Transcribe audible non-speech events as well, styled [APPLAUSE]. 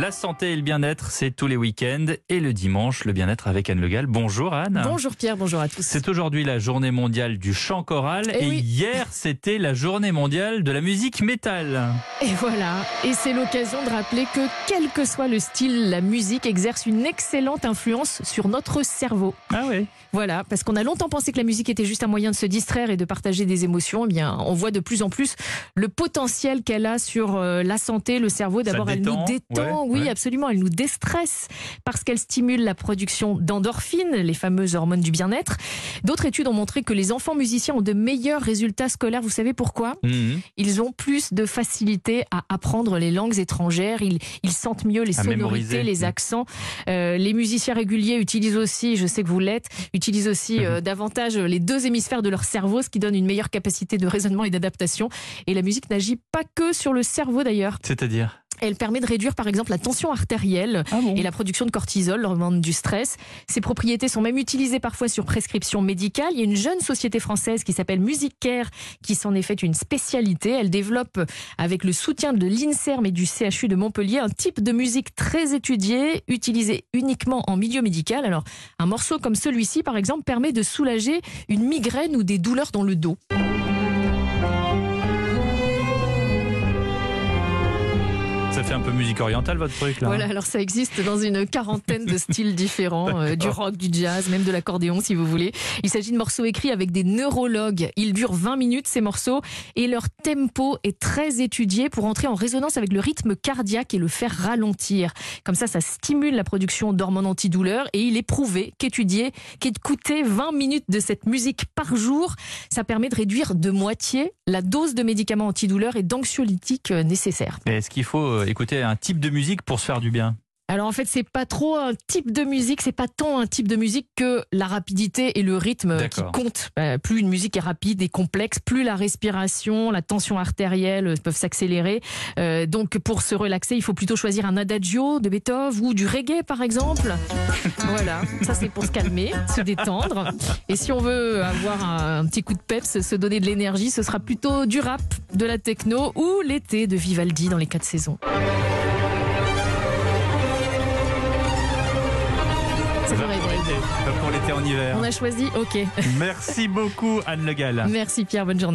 La santé et le bien-être, c'est tous les week-ends. Et le dimanche, le bien-être avec Anne Le Gall. Bonjour Anne. Bonjour Pierre, bonjour à tous. C'est aujourd'hui la journée mondiale du chant choral. Eh et oui. hier, c'était la journée mondiale de la musique métal. Et voilà, et c'est l'occasion de rappeler que quel que soit le style, la musique exerce une excellente influence sur notre cerveau. Ah ouais Voilà, parce qu'on a longtemps pensé que la musique était juste un moyen de se distraire et de partager des émotions. Eh bien, on voit de plus en plus le potentiel qu'elle a sur euh, la santé, le cerveau. D'abord, elle nous détend, détend, oui, ouais. absolument. Elle nous déstresse parce qu'elle stimule la production d'endorphines, les fameuses hormones du bien-être. D'autres études ont montré que les enfants musiciens ont de meilleurs résultats scolaires. Vous savez pourquoi? Mhm. Ils ont plus de facilité à apprendre les langues étrangères. Ils, ils sentent mieux les À sonorités, mémoriser. les accents. Euh, les musiciens réguliers utilisent aussi, je sais que vous l'êtes, utilisent aussi Mhm. euh, davantage les deux hémisphères de leur cerveau, ce qui donne une meilleure capacité de raisonnement et d'adaptation. Et la musique n'agit pas que sur le cerveau d'ailleurs. C'est-à-dire? Elle permet de réduire par exemple la tension artérielle Ah bon et la production de cortisol, l'hormone du stress. Ces propriétés sont même utilisées parfois sur prescription médicale. Il y a une jeune société française qui s'appelle Music Care qui s'en est fait une spécialité. Elle développe, avec le soutien de l'INSERM et du CHU de Montpellier, un type de musique très étudié, utilisé uniquement en milieu médical. Alors, un morceau comme celui-ci, par exemple, permet de soulager une migraine ou des douleurs dans le dos. Fait un peu musique orientale votre truc là Voilà, alors ça existe dans une quarantaine de styles différents, euh, du rock, du jazz, même de l'accordéon si vous voulez. Il s'agit de morceaux écrits avec des neurologues. Ils durent 20 minutes ces morceaux et leur tempo est très étudié pour entrer en résonance avec le rythme cardiaque et le faire ralentir. Comme ça, ça stimule la production d'hormones antidouleurs et il est prouvé qu'étudier, qu'écouter 20 minutes de cette musique par jour, ça permet de réduire de moitié la dose de médicaments antidouleurs et d'anxiolytiques euh, nécessaires. Mais est-ce qu'il faut euh, écouter un type de musique pour se faire du bien Alors en fait, c'est pas trop un type de musique, c'est pas tant un type de musique que la rapidité et le rythme qui comptent. Euh, plus une musique est rapide et complexe, plus la respiration, la tension artérielle peuvent s'accélérer. Euh, donc pour se relaxer, il faut plutôt choisir un adagio de Beethoven ou du reggae par exemple. [LAUGHS] voilà, ça c'est pour se calmer, se détendre. Et si on veut avoir un, un petit coup de peps, se donner de l'énergie, ce sera plutôt du rap, de la techno ou l'été de Vivaldi dans les quatre saisons. Pas pour l'été en hiver. On a choisi, ok. Merci beaucoup Anne Le Gall. Merci Pierre, bonne journée.